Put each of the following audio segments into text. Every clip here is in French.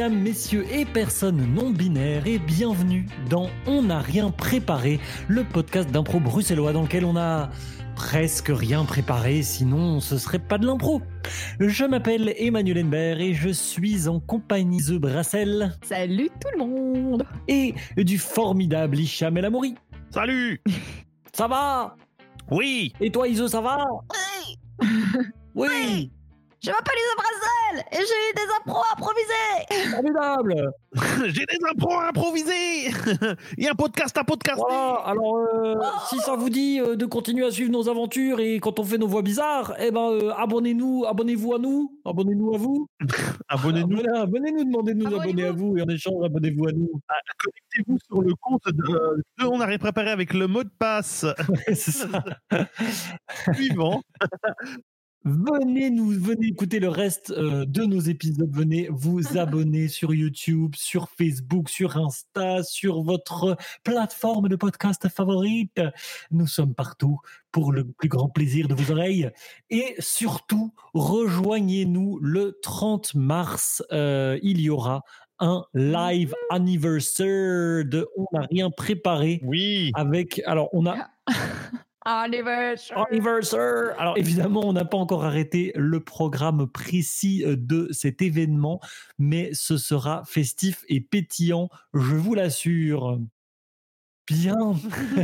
mesdames, messieurs et personnes non binaires et bienvenue dans On n'a rien préparé, le podcast d'impro bruxellois dans lequel on a presque rien préparé, sinon ce serait pas de l'impro. Je m'appelle Emmanuel Henbert et je suis en compagnie de Brassel. Salut tout le monde. Et du formidable Hicham El Amouri. Salut. Ça va? Oui. Et toi Iso, ça va? Oui. Oui Je m'appelle Isa Brazel et j'ai des impros improvisés Formidable. J'ai des impros à improviser. Il y a un podcast à podcaster Voilà, alors euh, si ça vous dit euh, de continuer à suivre nos aventures et quand on fait nos voix bizarres, eh ben euh, abonnez-nous, abonnez-vous à nous, abonnez-nous à vous. Abonnez-nous, Voilà, Abonnez-nous, demandez de nous abonner à vous et en échange abonnez-vous à nous. connectez-vous sur le compte de, de On a rien préparé avec le mot de passe. Suivant. Venez nous, venez écouter le reste euh, de nos épisodes. Venez vous abonner sur YouTube, sur Facebook, sur Insta, sur votre plateforme de podcast favorite. Nous sommes partout pour le plus grand plaisir de vos oreilles. Et surtout, rejoignez-nous le 30 mars. Euh, il y aura un live anniversaire de On n'a rien préparé Oui avec. Alors, on a Anniversaire. Alors évidemment, on n'a pas encore arrêté le programme précis euh, de cet événement, mais ce sera festif et pétillant, je vous l'assure. Bien.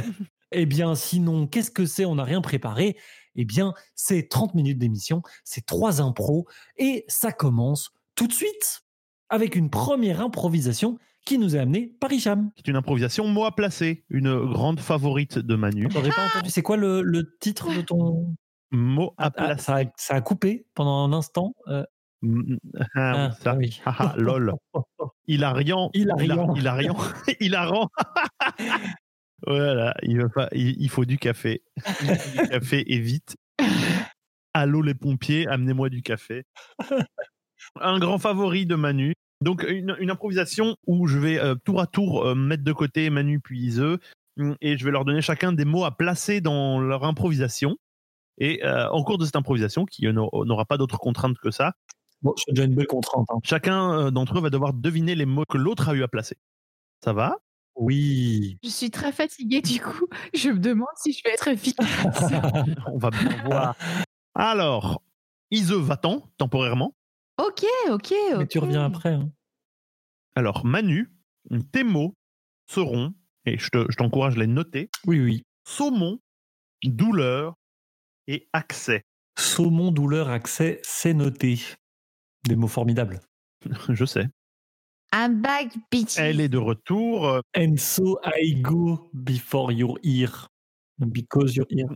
eh bien, sinon, qu'est-ce que c'est? On n'a rien préparé. Eh bien, c'est 30 minutes d'émission, c'est trois impros, et ça commence tout de suite avec une première improvisation qui nous est amenée par Hicham. C'est une improvisation mot à placer, une grande favorite de Manu. J'aurais pas entendu. C'est quoi le, le titre de ton. Mot à Ah, placer. ça, a, ça a coupé pendant un instant. Euh, Mm, ah, ah, ça. oui. Haha, lol. Hilariant. Hilariant. Hila- Hilariant. Hilarant. voilà, il, va pas- il, il faut du café. Il faut du café et vite. Allô les pompiers, amenez-moi du café. Un grand favori de Manu. Donc une, une improvisation où je vais euh, tour à tour euh, mettre de côté Manu puis Iseux mm, et je vais leur donner chacun des mots à placer dans leur improvisation. Et euh, en cours de cette improvisation, qui n'aura pas d'autres contraintes que ça, Bon, c'est déjà une belle contrainte. hein. chacun d'entre eux va devoir deviner les mots que l'autre a eu à placer. Ça va? Oui. Je suis très fatiguée du coup, je me demande si je vais être efficace. On va bien voir. Alors, Iseux va-t'en temporairement. Ok, ok, ok. Mais tu reviens après. hein. Alors, Manu, tes mots seront, et je te- je t'encourage à les noter, Oui, oui. saumon, douleur et accès. Saumon, douleur, accès, c'est noté. Des mots formidables. Je sais. I'm back, bitch. Elle est de retour. euh, And so I go before your ear. Because your ear.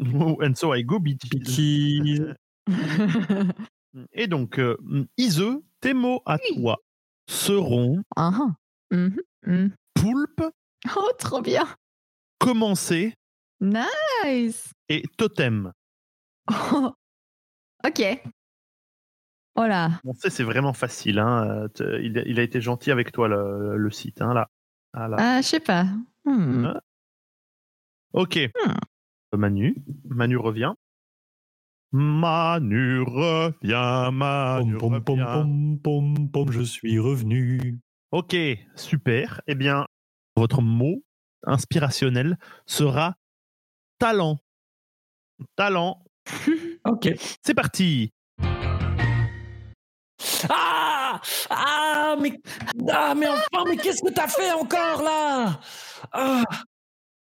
And so I go, bitches. Bitches. Et donc, euh, Iseux, tes mots à Oui. toi seront Ah, ah. Mhm, mhm. poulpe, Oh, trop bien. commencer Nice. et totem. Oh. Ok. Oh là. Bon, c'est vraiment facile. Hein. Il, a- il a été gentil avec toi, le, le site. Hein, là. Ah, là. Ah, je sais pas. Hmm. Ok. Manu. Manu revient. Manu revient, Manu Pom, pom, pom, revient. pom, pom, pom, je suis revenu. Ok, super. Eh bien, votre mot inspirationnel sera talent. Talent. Ok. C'est parti. Ah Ah, mais, ah, mais enfin, mais qu'est-ce que t'as fait encore là? Ah,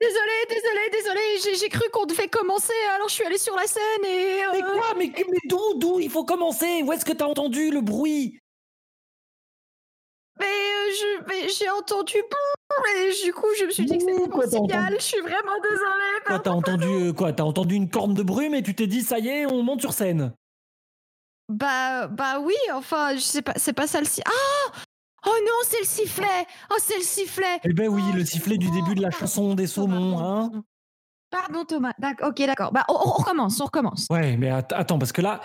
Désolée, désolée, désolée. J'ai, cru qu'on devait commencer, alors je suis allée sur la scène et. Mais euh, quoi Mais, mais d'où D'où il faut commencer? Où est-ce que t'as entendu le bruit? Mais, euh, mais j'ai entendu brrr, et du coup je me suis dit que c'était signal. Je suis vraiment désolée. Quoi, t'as entendu quoi T'as entendu une corne de brume et tu t'es dit ça y est, on monte sur scène. Bah, bah oui, enfin, je sais pas, c'est pas sifflet. Ah Oh non, c'est le sifflet Oh, c'est le sifflet Eh ben oui, Oh, le sifflet du début de la chanson des saumons, hein Pardon Thomas, d'accord, ok, d'accord. Bah, on, on recommence, on recommence. Ouais, mais att- attends, parce que là,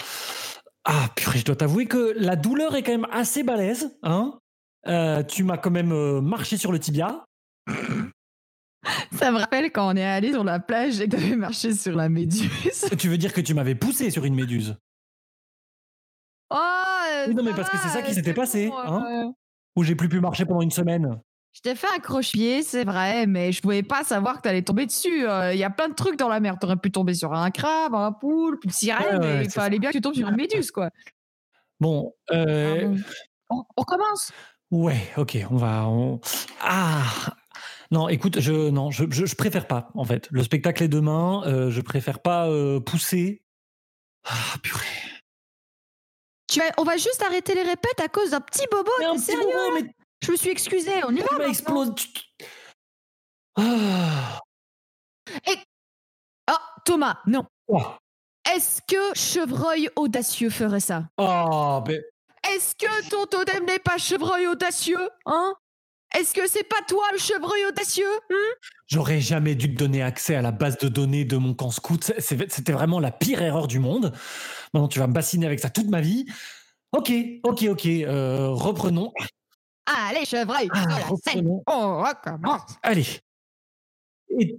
ah purée, je dois t'avouer que la douleur est quand même assez balèze, hein Euh, Tu m'as quand même euh, marché sur le tibia. Ça me rappelle quand on est allé sur la plage et que t'avais marché sur la méduse. Tu veux dire que tu m'avais poussé sur une méduse? Oh, euh, non, mais parce que c'est ça qui s'était passé, bon, hein. Euh, Où j'ai plus pu marcher pendant une semaine. Je t'ai fait un croche-pied, c'est vrai, mais je pouvais pas savoir que t'allais tomber dessus. Il y a plein de trucs dans la mer. T'aurais pu tomber sur un crabe, un poule, une sirène, Ouais, ouais, il fallait bien que tu tombes sur une méduse, quoi. Bon, euh. On, on commence. ouais, ok, on va. on- Ah non, écoute, je non, je, je, je préfère pas en fait. Le spectacle est demain. euh, je préfère pas euh, pousser. Ah purée. Tu vas- on va juste arrêter les répètes à cause d'un petit bobo. Mais un petit sérieux bobo, mais Je me suis excusée, on y va. tu m'as maintenant. explosé. tu- tu- Ah. Oh, Thomas, non. Oh. Est-ce que Chevreuil audacieux ferait ça? Oh, ben, Est-ce que ton totem n'est pas Chevreuil audacieux Hein? Est-ce que c'est pas toi le Chevreuil audacieux hein? J'aurais jamais dû te donner accès à la base de données de mon camp scout. C'était vraiment la pire erreur du monde. Maintenant, tu vas me bassiner avec ça toute ma vie. Ok, ok, ok. euh, reprenons. Allez, Chevreuil, Ah, la scène. reprenons. On recommence. Allez. Et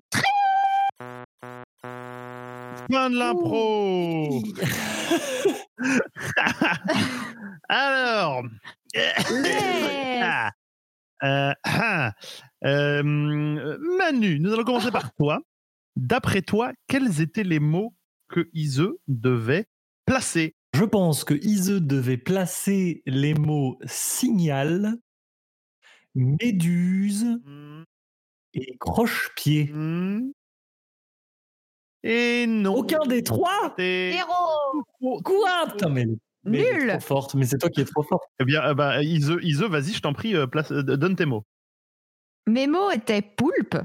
Fin de l'impro. Alors. Yes. Euh, ah. Euh, Manu, nous allons commencer par toi. D'après toi, quels étaient les mots que Ise devait placer? Je pense que Ise devait placer les mots signal, méduse Hmm, et croche-pied. hmm. Et non. Aucun des trois? Héros Quoi? Putain, mais, mais Nul trop forte, mais c'est toi qui es trop forte. Eh bien, euh, bah, Ise, Ise, vas-y, je t'en prie, euh, place, euh, donne tes mots. Mes mots étaient poulpe.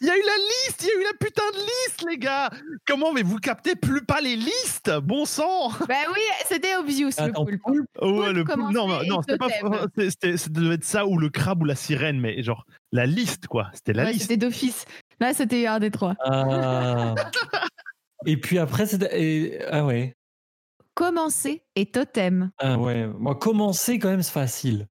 Il y a eu la liste, il y a eu la putain de liste, les gars. Comment, mais vous captez plus pas les listes Bon sang Ben oui, c'était obvious le Attends, poulpe. poulpe, Oh, ouais, le poulpe- non, non, c'était pas. c'était- c'était- Ça devait être ça ou le crabe ou la sirène, mais genre la liste, quoi. C'était la Ouais, liste. c'était d'office. Là, c'était un des trois. Ah. Et puis après, c'est. et- Ah ouais. Commencer et totem. Ah ouais. Moi, commencer, quand même, c'est facile.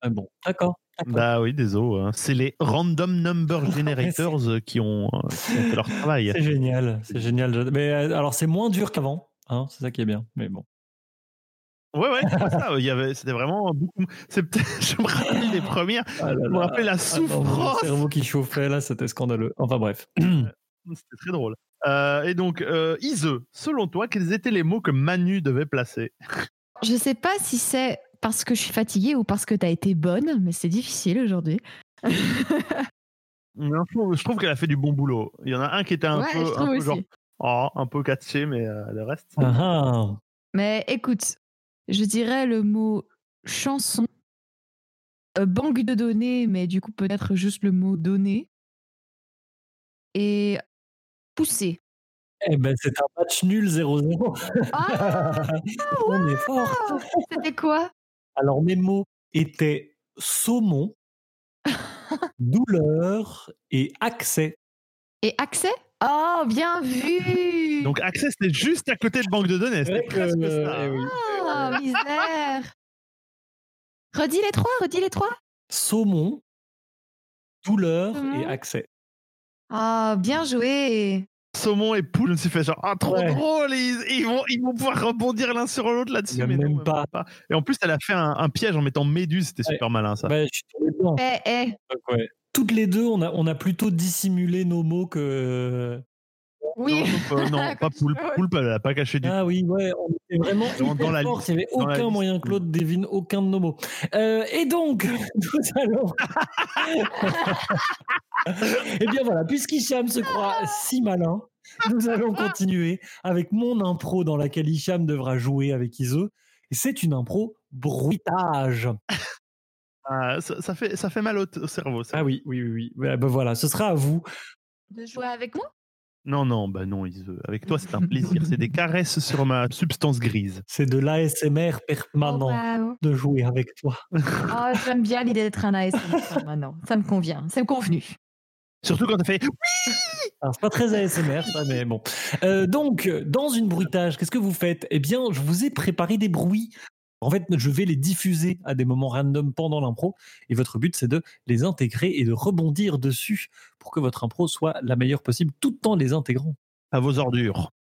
Ah bon, d'accord. Bah oui, désolé. hein. C'est les random number generators euh, qui, ont, euh, qui ont fait leur travail. C'est génial, c'est génial. Mais euh, alors, c'est moins dur qu'avant. Hein, c'est ça qui est bien. Mais bon. Ouais, ouais, c'est pas ça. Il y avait, c'était vraiment beaucoup. C'est peut-être- je me rappelle les premières. Ah là Je me là. rappelle la Ah souffrance. cerveau qui chauffait, là, c'était scandaleux. Enfin bref. C'était très drôle. Euh, et donc, euh, Ise, selon toi, quels étaient les mots que Manu devait placer? Je sais pas si c'est parce que je suis fatiguée ou parce que t'as été bonne, mais c'est difficile aujourd'hui. Non, je trouve, qu'elle a fait du bon boulot. Il y en a un qui était un ouais, peu, un peu genre, oh, un peu catché, mais euh, le reste. Ah, ah. Mais écoute, je dirais le mot chanson, euh, banque de données, mais du coup peut-être juste le mot données, et Eh ben, c'est un match nul 0-0. Ah, On est fort. c'était quoi? Alors, mes mots étaient saumon, douleur et accès. Et accès? Oh, bien vu Donc, Access, c'était juste à côté de banque de données. C'était presque euh, ça. eh oui. Ah, misère Redis les trois, redis les trois Saumon, douleur et accès. Ah, bien joué Saumon et poule, je me suis fait genre, ah, trop Ouais. drôle, ils, ils vont, ils vont pouvoir rebondir l'un sur l'autre là-dessus. a mais non, même pas. Et en plus, elle a fait un, un piège en mettant Méduse, c'était Ouais. super malin ça. Bah, je suis tombé dedans. Eh, eh Donc. Toutes les deux, on a, on a plutôt dissimulé nos mots que. Oui Non, euh, non, pas poule. Ouais. Poulpe, elle a pas caché du Ah oui, ouais, on était vraiment Dans- dans hyper la forts. liste. Il n'y avait Dans la aucun moyen que l'autre devine aucun de nos mots. Euh, et donc, nous allons. Eh bien voilà, puisqu'Hicham se croit si malin, nous allons continuer avec mon impro dans laquelle Hicham devra jouer avec Iso. Et c'est une impro bruitage. Ah, ça, ça fait, ça fait mal au, au cerveau. ça. Ah oui, oui, oui, oui. Ouais, ben voilà, ce sera à vous. De jouer avec moi? Non, non, bah non, Ise, avec toi c'est un plaisir. c'est des caresses sur ma substance grise. C'est de l'ASMR permanent Oh, wow. de jouer avec toi. Oh, J'aime bien l'idée d'être un ASMR maintenant. Ça me convient, c'est convenu. Surtout quand t'as fait. Alors, c'est pas très ASMR, ça, mais bon. Euh, donc, dans une bruitage, qu'est-ce que vous faites? Eh bien, je vous ai préparé des bruits. En fait, je vais les diffuser à des moments random pendant l'impro. Et votre but, c'est de les intégrer et de rebondir dessus pour que votre impro soit la meilleure possible tout en les intégrant. À vos ordures.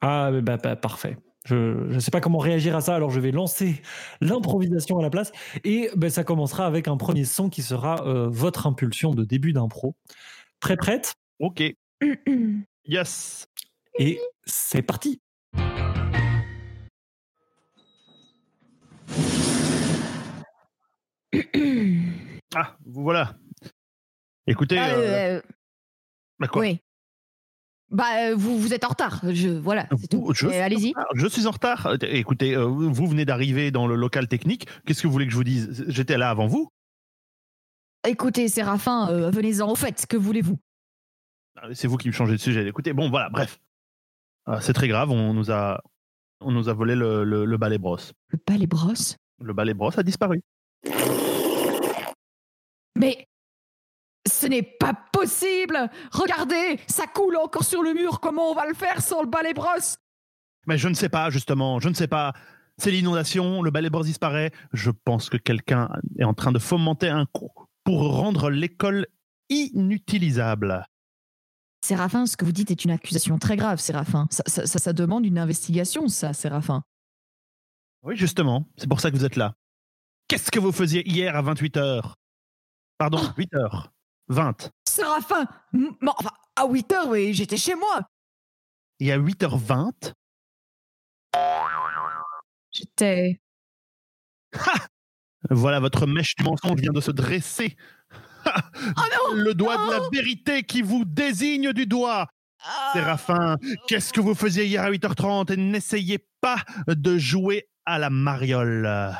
Ah, bah, bah, parfait. Je ne sais pas comment réagir à ça, alors je vais lancer l'improvisation à la place. Et ben, ça commencera avec un premier son qui sera euh, votre impulsion de début d'impro. Très prête Ok. Yes. Et c'est parti. Ah, vous voilà. Écoutez. Ah, euh, euh, bah quoi? oui. Bah, euh, vous, vous êtes en retard. Je, voilà, c'est tout. Euh, Allez-y. je suis en retard. Écoutez, euh, vous venez d'arriver dans le local technique. Qu'est-ce que vous voulez que je vous dise? J'étais là avant vous. Écoutez, Séraphin, euh, venez-en au fait. Que voulez-vous? Ah, C'est vous qui me changez de sujet. Écoutez, bon, voilà, bref. Ah, c'est très grave. On nous a, on nous a volé le, le, le balai brosse. Le balai brosse? Le balai brosse a disparu. Mais ce n'est pas possible Regardez, ça coule encore sur le mur. Comment on va le faire sans le balai brosse? Mais je ne sais pas, justement. Je ne sais pas. C'est l'inondation. Le balai brosse disparaît. Je pense que quelqu'un est en train de fomenter un coup pour rendre l'école inutilisable. Séraphin, ce que vous dites est une accusation très grave, Séraphin. Ça, ça, ça, ça demande une investigation, ça, Séraphin. Oui, justement. C'est pour ça que vous êtes là. Qu'est-ce que vous faisiez hier à 28h Pardon, 8h. 20. Séraphin enfin, À 8 heures, oui, j'étais chez moi. Et à 8h20, J'étais. voilà, votre mèche du mensonge vient de se dresser. Oh non Le doigt de la vérité qui vous désigne du doigt. Ah Séraphin, qu'est-ce que vous faisiez hier à 8h30 Et n'essayez pas de jouer à la mariole?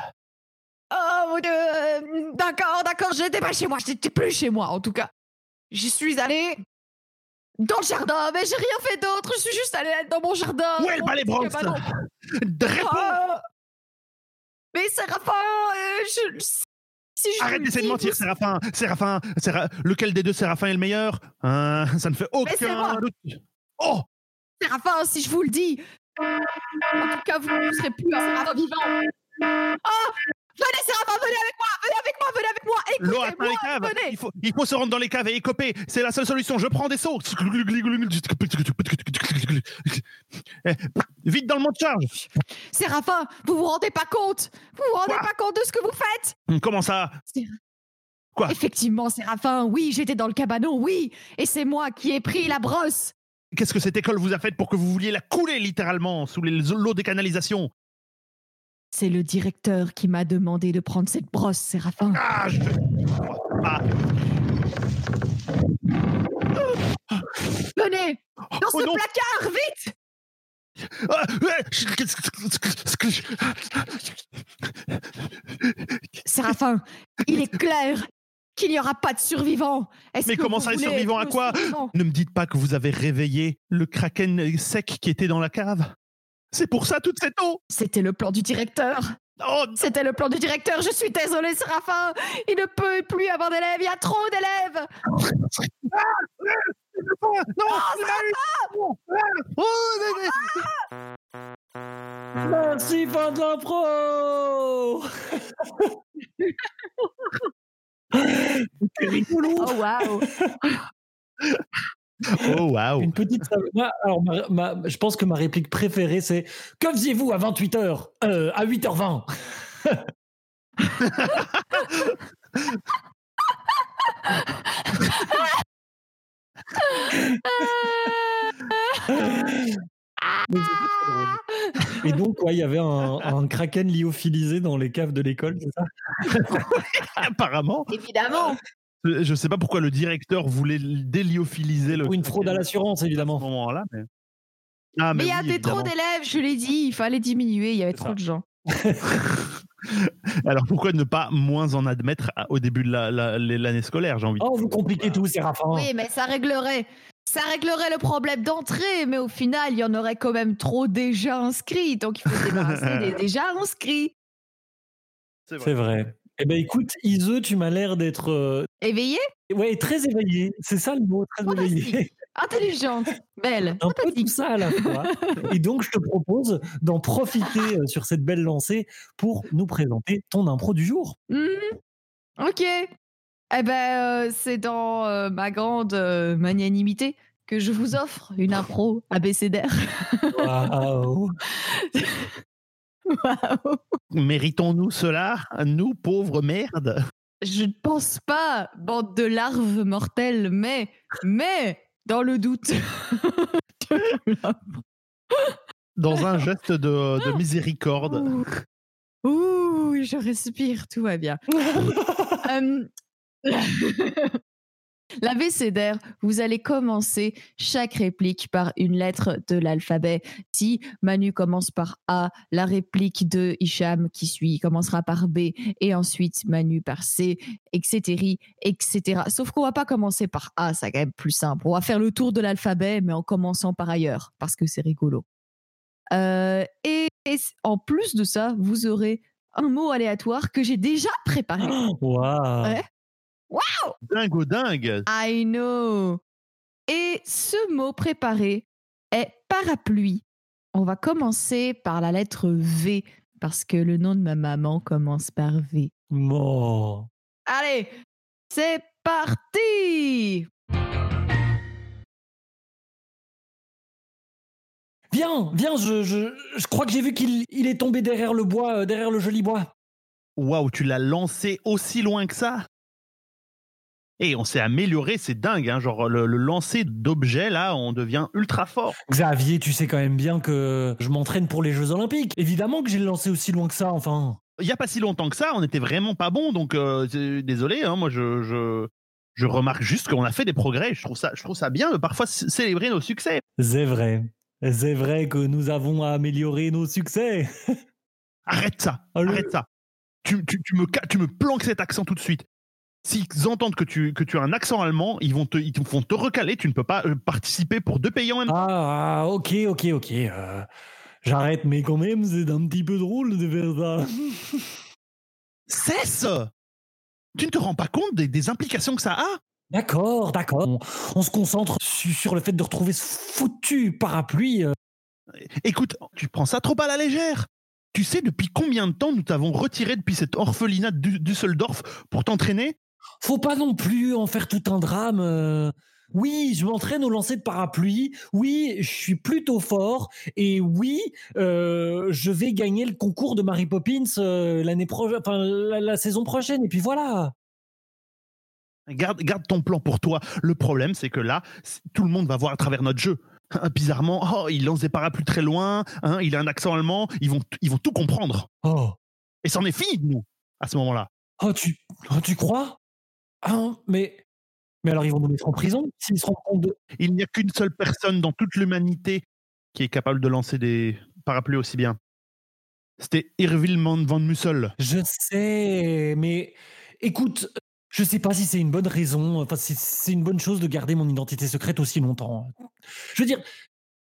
Dieu euh, D'accord, d'accord, j'étais pas chez moi, j'étais plus chez moi en tout cas. J'y suis allée dans le jardin, mais j'ai rien fait d'autre, je suis juste allée dans mon jardin. Où est le balai. Réponds Oh mais Séraphin, euh, je. Si je Arrête d'essayer de mentir, Séraphin Séraphin, Séra- lequel des deux Séraphin est le meilleur? Hein, Ça ne fait aucun doute. Oh Séraphin, si je vous le dis. En tout cas, vous ne serez plus un Séraphin vivant. Oh Venez, avec moi, venez avec moi, venez avec moi, L'eau atteint les caves. Il faut, il faut se rendre dans les caves et écoper. C'est la seule solution. Je prends des seaux. Eh, Vite dans le mont de charge. Séraphin, vous vous rendez pas compte? Vous vous rendez Quoi? pas compte de ce que vous faites? Comment ça? Quoi? Effectivement, Séraphin, oui, j'étais dans le cabanon, oui, et c'est moi qui ai pris la brosse. Qu'est-ce que cette école vous a fait pour que vous vouliez la couler littéralement sous les l'eau des canalisations? C'est le directeur qui m'a demandé de prendre cette brosse, Séraphin. Ah, je... Ah, Venez Dans oh ce non. placard, vite. Séraphin, il est clair qu'il n'y aura pas de survivants. Mais comment ça, les survivants à quoi? survivants? Ne me dites pas que vous avez réveillé le kraken sec qui était dans la cave? C'est pour ça toute cette eau C'était le plan du directeur. Oh, C'était le plan du directeur. Je suis désolée, Séraphin. Il ne peut plus avoir d'élèves. Il y a trop d'élèves. non, il m'a eu. Oh, mais- mais- Merci, fin de l'impro C'est rigolo Oh waouh. Oh, waouh Une petite. Alors, ma- ma- je pense que ma réplique préférée, c'est Que faisiez-vous à 28h Euh, À 8h20 Mais c'était très drôle. Et donc, ouais, il y avait un, un kraken lyophilisé dans les caves de l'école, c'est ça? Apparemment, Évidemment. Je sais pas pourquoi le directeur voulait déliophiliser le Ou une fraude à l'assurance, à ce évidemment. moment-là. Mais... Ah, Mais il y oui, avait trop évidemment. d'élèves, je l'ai dit. Il fallait diminuer. Il y avait trop ça. de gens. Alors pourquoi ne pas moins en admettre au début de la- la- l'année scolaire, j'ai envie de Oh, vous compliquez tout, Séraphin. Oui, mais ça réglerait. Ça réglerait le problème d'entrée, mais au final, il y en aurait quand même trop déjà inscrits. Donc il faut se débarrasser des déjà inscrits. C'est vrai. Eh ben écoute, Ise, tu m'as l'air d'être euh, Éveillé, ouais, très éveillé. C'est ça le mot, très éveillé. Fantastique. intelligente, belle. Un peu tout ça à la fois. Et donc, je te propose d'en profiter euh, sur cette belle lancée pour nous présenter ton impro du jour. Mhm. Ok. Eh ben, euh, c'est dans euh, ma grande magnanimité que je vous offre une impro abécédaire. Waouh. Méritons-nous cela, nous, pauvres merdes? Je ne pense pas, bande de larves mortelles, mais, mais, dans le doute. Dans un geste de, de miséricorde. Ouh. Ouh, je respire, tout va bien. Euh, L'abécédaire, vous allez commencer chaque réplique par une lettre de l'alphabet. Si Manu commence par A, la réplique de Hicham qui suit commencera par B et ensuite Manu par C, etc., etc. Sauf qu'on va pas commencer par A, c'est quand même plus simple. On va faire le tour de l'alphabet, mais en commençant par ailleurs parce que c'est rigolo. Euh, et, et en plus de ça, vous aurez un mot aléatoire que j'ai déjà préparé. Waouh. Ouais. Dingo dingue I know. Et ce mot préparé est parapluie. On va commencer par la lettre V parce que le nom de ma maman commence par V. Bon. Allez, c'est parti Viens, viens, je, je, je crois que j'ai vu qu'il il est tombé derrière le bois, euh, derrière le joli bois. Waouh, tu l'as lancé aussi loin que ça? Et on s'est amélioré, c'est dingue. Hein, genre, le, le lancer d'objets, là, on devient ultra fort. Xavier, tu sais quand même bien que je m'entraîne pour les Jeux Olympiques. Évidemment que j'ai lancé aussi loin que ça, enfin. Il n'y a pas si longtemps que ça, on était vraiment pas bon. Donc, euh, désolé, hein, moi, je, je, je remarque juste qu'on a fait des progrès. Je trouve ça, je trouve ça bien de parfois célébrer nos succès. C'est vrai. C'est vrai que nous avons amélioré nos succès. Arrête ça, arrête ça. Tu, tu, tu me, tu me planques cet accent tout de suite. S'ils entendent que tu, que tu as un accent allemand, ils vont te, ils te vont te recaler. Tu ne peux pas euh, participer pour deux pays en même temps. Ah, ok, ok, ok. euh, J'arrête, mais quand même, c'est un petit peu drôle de faire ça. Cesse Tu ne te rends pas compte des, des implications que ça a? D'accord, d'accord. On, on se concentre su- sur le fait de retrouver ce foutu parapluie. euh. Écoute, tu prends ça trop à la légère. Tu sais depuis combien de temps nous t'avons retiré depuis cette orphelinat de Düsseldorf pour t'entraîner? Faut pas non plus en faire tout un drame. euh. Oui, je m'entraîne au lancer de parapluie. Oui, je suis plutôt fort. Et oui, euh, je vais gagner le concours de Mary Poppins euh, l'année prochaine, enfin la, la saison prochaine. Et puis voilà. Garde, garde ton plan pour toi. Le problème, c'est que là, tout le monde va voir à travers notre jeu. Hein, Bizarrement, oh, il lance des parapluies très loin, hein, il a un accent allemand, ils vont, ils vont tout comprendre. Oh, Et c'en est fini de nous, à ce moment-là. oh tu, oh, tu crois? Hein, mais, mais alors ils vont nous mettre en prison? S'ils se rendent compte de. Il n'y a qu'une seule personne dans toute l'humanité qui est capable de lancer des parapluies aussi bien. C'était Irwin van Mussel. Je sais, mais écoute, je sais pas si c'est une bonne raison, enfin si c'est une bonne chose de garder mon identité secrète aussi longtemps. Je veux dire,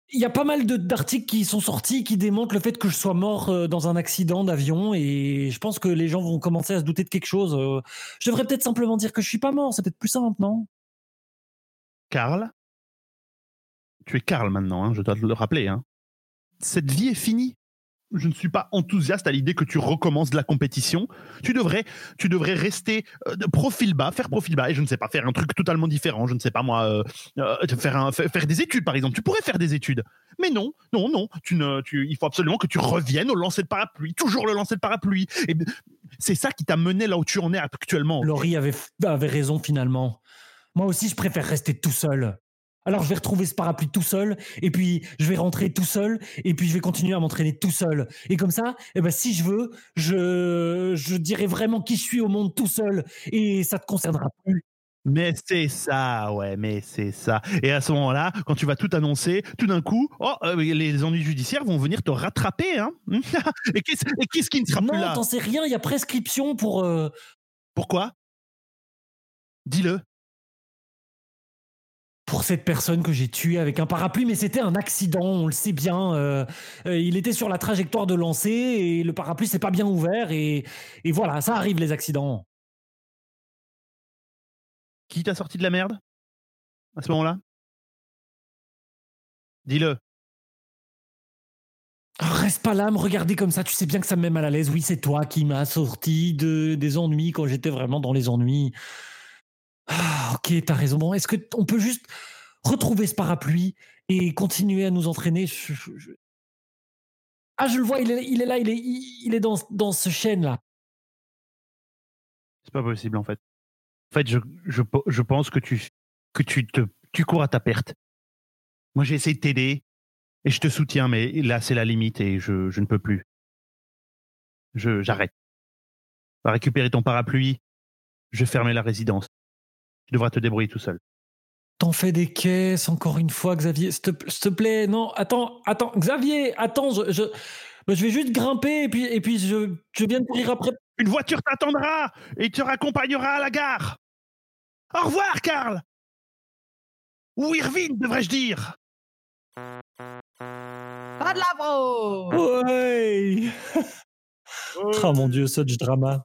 il y a pas mal d'articles qui sont sortis qui démontrent le fait que je sois mort euh, dans un accident d'avion et je pense que les gens vont commencer à se douter de quelque chose. euh. Je devrais peut-être simplement dire que je suis pas mort, c'est peut-être plus simple, non? Karl, tu es Karl maintenant, hein, je dois te le rappeler. hein. Cette vie est finie. Je ne suis pas enthousiaste à l'idée que tu recommences la compétition. Tu devrais, tu devrais rester euh, de profil bas, faire profil bas, et je ne sais pas, faire un truc totalement différent. Je ne sais pas moi, euh, euh, faire, faire des études par exemple. Tu pourrais faire des études. Mais non, non, non. Tu ne, tu, il faut absolument que tu reviennes au lancer de parapluie. Toujours le lancer de parapluie. Et c'est ça qui t'a mené là où tu en es actuellement. Laurie avait, avait raison finalement. Moi aussi, je préfère rester tout seul. Alors je vais retrouver ce parapluie tout seul, et puis je vais rentrer tout seul, et puis je vais continuer à m'entraîner tout seul. Et comme ça, eh ben, si je veux, je, je dirai vraiment qui je suis au monde tout seul, et ça te concernera plus. Mais c'est ça, ouais, mais c'est ça. Et à ce moment-là, quand tu vas tout annoncer, tout d'un coup, oh, euh, les ennuis judiciaires vont venir te rattraper. Hein et qu'est-ce qui ne sera plus Non, là? t'en sais rien, il y a prescription pour... euh, Pourquoi? Dis-le. Pour cette personne que j'ai tuée avec un parapluie, mais c'était un accident, on le sait bien. euh, euh, il était sur la trajectoire de lancer et le parapluie s'est pas bien ouvert et, et voilà, ça arrive les accidents. Qui t'a sorti de la merde À ce moment-là? Dis-le. Ah, Reste pas là, me regarder comme ça, tu sais bien que ça me met mal à l'aise. Oui, c'est toi qui m'as sorti de, des ennuis quand j'étais vraiment dans les ennuis. Ah, ok, t'as raison. Bon, est-ce que t- on peut juste retrouver ce parapluie et continuer à nous entraîner? Ah, je le vois, il est, là, il est, dans, ce chêne-là. C'est pas possible en fait. En fait, je, je, pe- je pense que tu, cours à ta perte. Moi, j'ai essayé de t'aider et je te soutiens, mais là, c'est la limite et je, ne peux plus. J'arrête. Va récupérer ton parapluie. Je vais la résidence. Tu devras te débrouiller tout seul. T'en fais des caisses, encore une fois, Xavier. S'il te, s'il te plaît, non, attends, attends, Xavier, attends, je, je, bah, je vais juste grimper et puis, et puis je, je viens de courir après. Une voiture t'attendra et te raccompagnera à la gare. Au revoir, Karl. Ou Irvine, devrais-je dire. Pas de l'avro Ouais Oh mon dieu, such drama.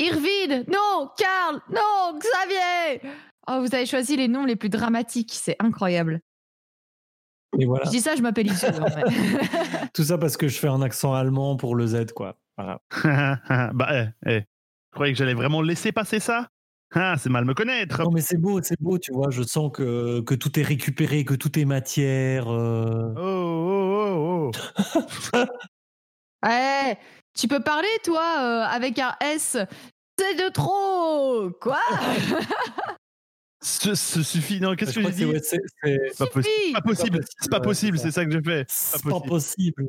Irvine Non Karl Non Xavier Oh, vous avez choisi les noms les plus dramatiques, c'est incroyable. Et voilà. Je dis ça, je m'appelle fait. Tout ça parce que je fais un accent allemand pour le Z, quoi. Voilà. bah, eh, eh. Je croyais que j'allais vraiment laisser passer ça Ah, c'est mal me connaître. Non, mais c'est beau, c'est beau, tu vois. Je sens que, que tout est récupéré, que tout est matière. euh. Oh, oh, oh, oh. Eh, tu peux parler, toi, euh, avec un S? C'est de trop Quoi? Ce, ce suffit. Non, qu'est-ce que j'ai dit? c'est- ouais, c'est- pas possible. Suffit Pas possible. C'est pas possible. c'est ça que j'ai fait. C'est Pas possible.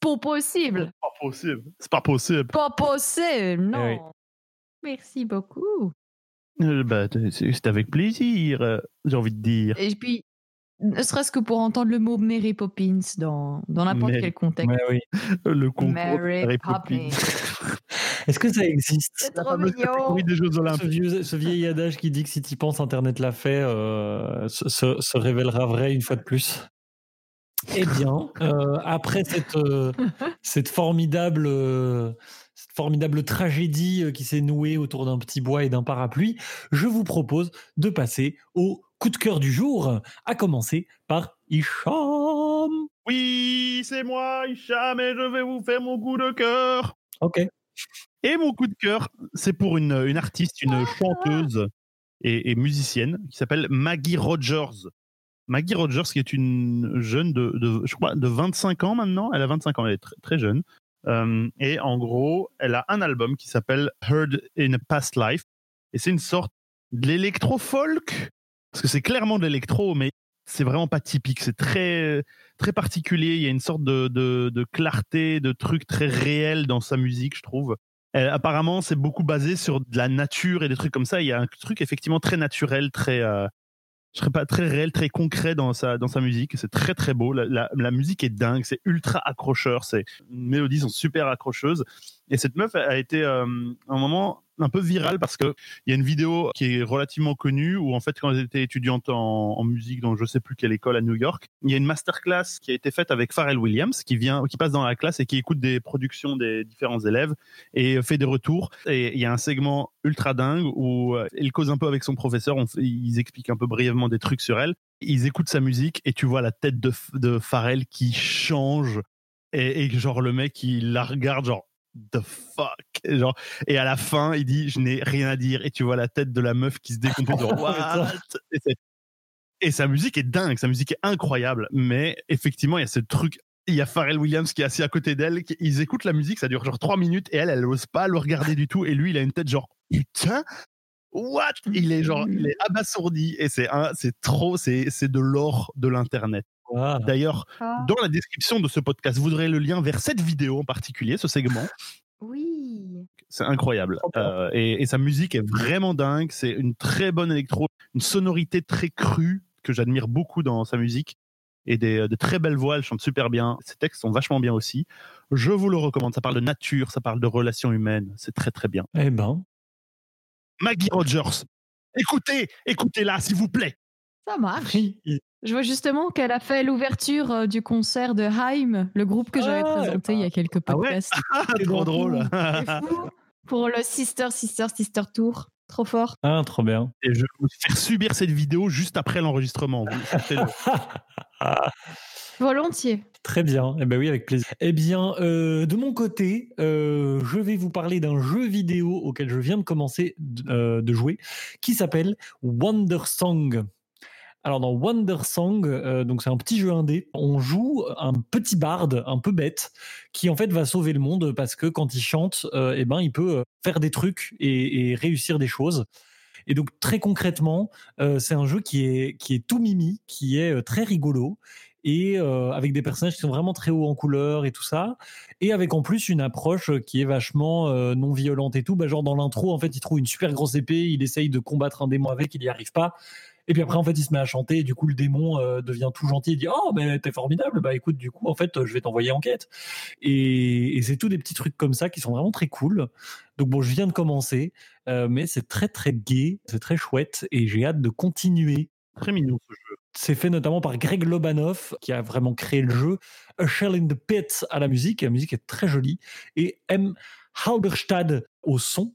Pas possible Pas possible. C'est pas possible. Pas possible Non Eh oui. Merci beaucoup. Euh, Bah, c'est c'est avec plaisir. euh, J'ai envie de dire. Et puis, ne serait-ce que pour entendre le mot Mary Poppins dans, dans n'importe quel contexte. Ouais, oui. Le concours. Mary Poppins. Poppins. Est-ce que ça existe C'est trop mignon des Jeux ce, Olympiques? vieux, ce vieil adage qui dit que si tu penses Internet l'a fait, euh, se, se- se révélera vrai une fois de plus. Eh bien, euh, après cette, euh, cette formidable, euh, cette formidable tragédie qui s'est nouée autour d'un petit bois et d'un parapluie, je vous propose de passer au coup de cœur du jour, à commencer par Hicham. Oui, c'est moi, Hicham, et je vais vous faire mon coup de cœur. Ok. Et mon coup de cœur, c'est pour une, une artiste, une chanteuse et, et musicienne qui s'appelle Maggie Rogers. Maggie Rogers, qui est une jeune de, de, je crois, de 25 ans maintenant. Elle a 25 ans, elle est très, très jeune. Euh, et en gros, elle a un album qui s'appelle Heard in a Past Life. Et c'est une sorte de l'électro-folk. Parce que c'est clairement de l'électro, mais c'est vraiment pas typique. C'est très, très particulier. Il y a une sorte de, de, clarté, de trucs très réels dans sa musique, je trouve. Elle- apparemment, c'est beaucoup basé sur de la nature et des trucs comme ça. Il y a un truc effectivement très naturel, très, euh, je serais pas très réel, très concret dans sa dans sa musique. C'est très très beau. La, musique est dingue. C'est ultra accrocheur. Les mélodies sont super accrocheuses. Et cette meuf a été euh, un moment un peu virale parce que il y a une vidéo qui est relativement connue où en fait quand elle était étudiante en, musique dans je sais plus quelle école à New York, il y a une masterclass qui a été faite avec Pharrell Williams qui vient qui passe dans la classe et qui écoute des productions des différents élèves et fait des retours. Et il y a un segment ultra dingue où euh, il cause un peu avec son professeur. Ils expliquent un peu brièvement des trucs sur elle. Ils écoutent sa musique et tu vois la tête de, de Pharrell qui change. Et, et genre, le mec, il la regarde, genre, the fuck? Et, genre, et à la fin, il dit, je n'ai rien à dire. Et tu vois la tête de la meuf qui se décompose. genre, What? et, sa musique est dingue, sa musique est incroyable. Mais effectivement, il y a ce truc il y a Pharrell Williams qui est assis à côté d'elle. qui- Ils écoutent la musique, ça dure genre trois minutes et elle, elle n'ose pas le regarder du tout. Et lui, il a une tête genre putain, what? Il est genre, il est abasourdi et c'est un, c'est trop, c'est c'est de l'or de l'internet. Voilà. D'ailleurs, Ah, dans la description de ce podcast, vous aurez le lien vers cette vidéo en particulier, ce segment. Oui. C'est incroyable. Euh, et, et sa musique est vraiment dingue. C'est une très bonne électro, une sonorité très crue que j'admire beaucoup dans sa musique. Et des, de très belles voix, elle chante super bien. Ses textes sont vachement bien aussi. Je vous le recommande. Ça parle de nature, ça parle de relations humaines. C'est très très bien. Eh ben, Maggie Rogers. Écoutez, écoutez-la, s'il vous plaît. Ça marche. Je vois justement qu'elle a fait l'ouverture euh, du concert de Haim, le groupe que j'avais Ah, présenté il y a quelques Ah ouais? podcasts. Ah, C'est trop drôle. C'est fou. Pour le Sister, Sister, Sister Tour. Trop fort. ah, trop bien. Et je vais vous faire subir cette vidéo juste après l'enregistrement. Volontiers. Très bien. Eh ben oui, avec plaisir. Eh bien, euh, de mon côté, euh, je vais vous parler d'un jeu vidéo auquel je viens de commencer de, euh, de jouer, qui s'appelle Wonder Song. Alors dans Wonder Song, euh, donc c'est un petit jeu indé, on joue un petit barde un peu bête qui en fait va sauver le monde parce que quand il chante, euh, eh ben il peut euh, faire des trucs et, réussir des choses. Et donc très concrètement, c'est un jeu qui est qui est tout mimi, qui est très rigolo et avec des personnages qui sont vraiment très hauts en couleur et tout ça, et avec en plus une approche qui est vachement non violente et tout. Bah, genre dans l'intro, en fait, il trouve une super grosse épée, il essaye de combattre un démon avec, il n'y arrive pas. Et puis après, en fait, il se met à chanter, et du coup, le démon euh, devient tout gentil, il dit Oh, mais t'es formidable, bah écoute, du coup, en fait, je vais t'envoyer en quête. Et, et c'est tout des petits trucs comme ça qui sont vraiment très cool. Donc bon, je viens de commencer, euh, mais c'est très très gai, c'est très chouette, et j'ai hâte de continuer. Très mignon ce jeu. C'est fait notamment par Greg Lobanov, qui a vraiment créé le jeu. A Shell in the Pit à la musique. La musique est très jolie. Et M. Halberstad au son.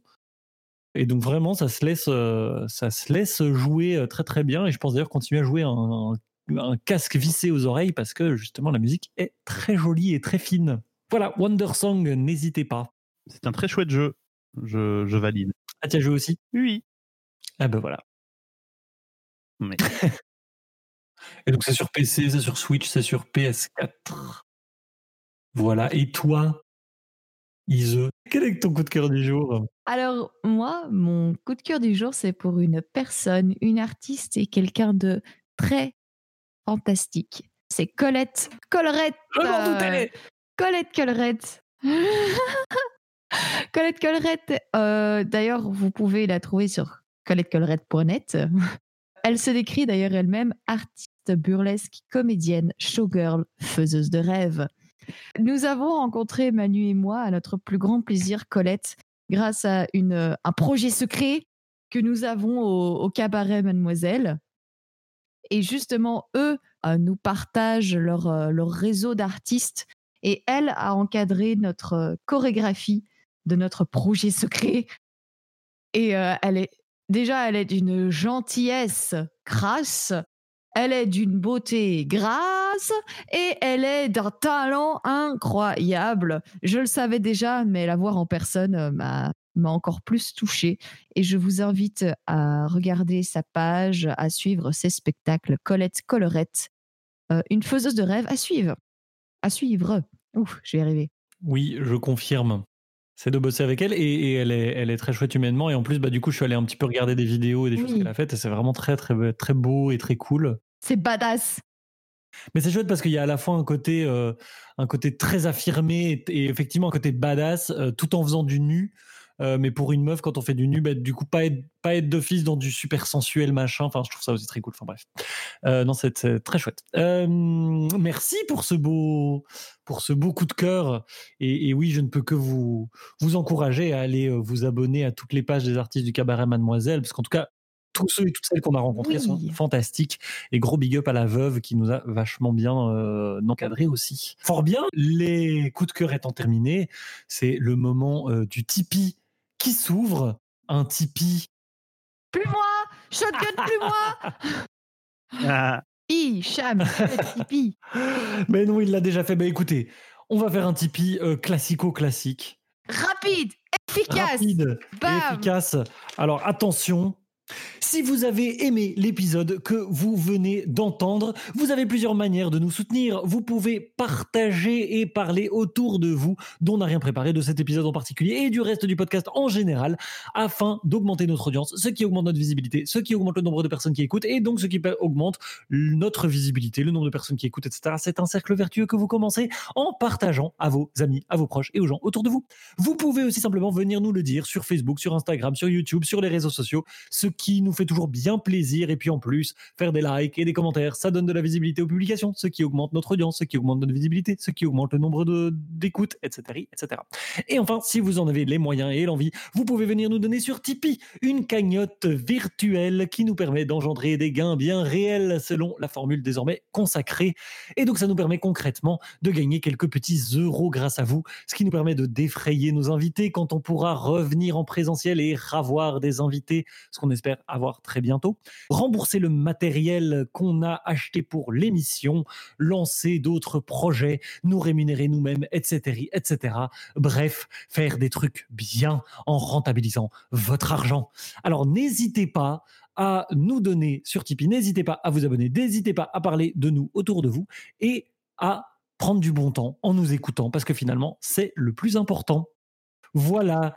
Et donc vraiment, ça se laisse, euh, ça se laisse jouer euh, très très bien. Et je pense d'ailleurs continuer à jouer un, un casque vissé aux oreilles parce que justement la musique est très jolie et très fine. Voilà, Wonder Song, n'hésitez pas. C'est un très chouette jeu. Je, je valide. Ah, tu as joué aussi? Oui. Ah ben voilà. Mais Et donc c'est sur PC, c'est sur Switch, c'est sur PS4. Voilà. Et toi, Ise, quel est ton coup de cœur du jour? Alors, moi, mon coup de cœur du jour, c'est pour une personne, une artiste et quelqu'un de très fantastique. C'est Colette Collerette. Euh, Colette Collerette. Colette Collerette. euh, d'ailleurs, vous pouvez la trouver sur colettecollerette.net. Elle se décrit d'ailleurs elle-même artiste burlesque, comédienne, showgirl, faiseuse de rêves. Nous avons rencontré Manu et moi à notre plus grand plaisir, Colette, grâce à euh, un projet secret que nous avons au, cabaret Mademoiselle. Et justement, eux euh, nous partagent leur, euh, leur réseau d'artistes et elle a encadré notre chorégraphie de notre projet secret. Et elle est déjà, elle est d'une gentillesse crasse, elle est d'une beauté grasse et elle est d'un talent incroyable. Je le savais déjà, mais la voir en personne euh, m'a m'a encore plus touchée. Et je vous invite à regarder sa page, à suivre ses spectacles. Colette Collerette, euh, une faiseuse de rêve à suivre. À suivre. Ouf, je vais y arriver. Oui, je confirme. C'est de bosser avec elle et, et elle, est, elle est très chouette humainement. Et en plus, bah, du coup, je suis allé un petit peu regarder des vidéos et des choses qu'elle a faites et c'est vraiment très, très, très beau et très cool. C'est badass. Mais c'est chouette parce qu'il y a à la fois un côté, euh, un côté très affirmé et, effectivement un côté badass euh, tout en faisant du nu. Euh, mais pour une meuf, quand on fait du nu, bah, du coup, pas être, pas être d'office dans du super sensuel machin. Enfin, je trouve ça aussi très cool. Enfin, bref. Non, c'est très chouette. Merci pour ce beau, pour ce beau coup de cœur. Et, et oui, je ne peux que vous, vous encourager à aller vous abonner à toutes les pages des artistes du cabaret Mademoiselle, parce qu'en tout cas, tous ceux et toutes celles qu'on a rencontrés Oui. sont fantastiques. Et gros big up à la veuve qui nous a vachement bien euh, encadré aussi. Fort bien, les coups de cœur étant terminés, c'est le moment euh, du Tipeee qui s'ouvre. Un Tipeee. Plus moi Shotgun, plus moi Ah, Hi, Cham, Tipeee. Mais non, il l'a déjà fait. Bah écoutez, on va faire un Tipeee euh, classico-classique. Rapide, efficace. rapide et efficace. Alors attention. Si vous avez aimé l'épisode que vous venez d'entendre, vous avez plusieurs manières de nous soutenir. Vous pouvez partager et parler autour de vous, dont on n'a rien préparé de cet épisode en particulier et du reste du podcast en général, afin d'augmenter notre audience, ce qui augmente notre visibilité, ce qui augmente le nombre de personnes qui écoutent et donc ce qui augmente notre visibilité, le nombre de personnes qui écoutent, etc. C'est un cercle vertueux que vous commencez en partageant à vos amis, à vos proches et aux gens autour de vous. Vous pouvez aussi simplement venir nous le dire sur Facebook, sur Instagram, sur YouTube, sur les réseaux sociaux, qui nous fait toujours bien plaisir. Et puis en plus, faire des likes et des commentaires, ça donne de la visibilité aux publications, ce qui augmente notre audience, ce qui augmente notre visibilité, ce qui augmente le nombre d'écoutes, etc., etc. Et enfin, si vous en avez les moyens et l'envie, vous pouvez venir nous donner sur Tipeee une cagnotte virtuelle qui nous permet d'engendrer des gains bien réels selon la formule désormais consacrée. Et donc, ça nous permet concrètement de gagner quelques petits euros grâce à vous, ce qui nous permet de défrayer nos invités quand on pourra revenir en présentiel et ravoir des invités, ce qu'on espère avoir très bientôt, rembourser le matériel qu'on a acheté pour l'émission, lancer d'autres projets, nous rémunérer nous-mêmes, etc., etc. Bref, faire des trucs bien en rentabilisant votre argent. Alors n'hésitez pas à nous donner sur Tipeee. N'hésitez pas à vous abonner, n'hésitez pas à parler de nous autour de vous et à prendre du bon temps en nous écoutant parce que finalement, c'est le plus important. Voilà.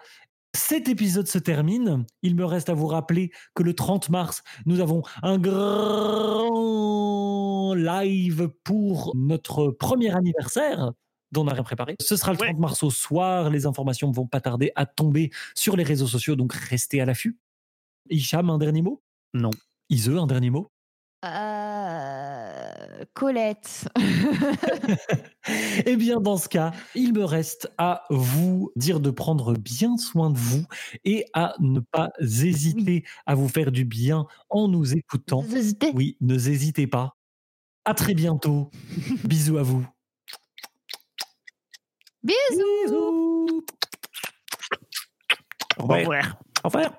Cet épisode se termine. Il me reste à vous rappeler que le 30 mars, nous avons un grand live pour notre premier anniversaire dont on a rien préparé. Ce sera le Ouais. 30 mars au soir. Les informations ne vont pas tarder à tomber sur les réseaux sociaux, donc restez à l'affût. Hicham, un dernier mot? Non. Ise, un dernier mot? Euh, Colette. Eh bien, dans ce cas, il me reste à vous dire de prendre bien soin de vous et à ne pas hésiter à vous faire du bien en nous écoutant. Oui, ne hésitez pas. À très bientôt. Bisous à vous. Bisous. Bisous. Au revoir. Au revoir.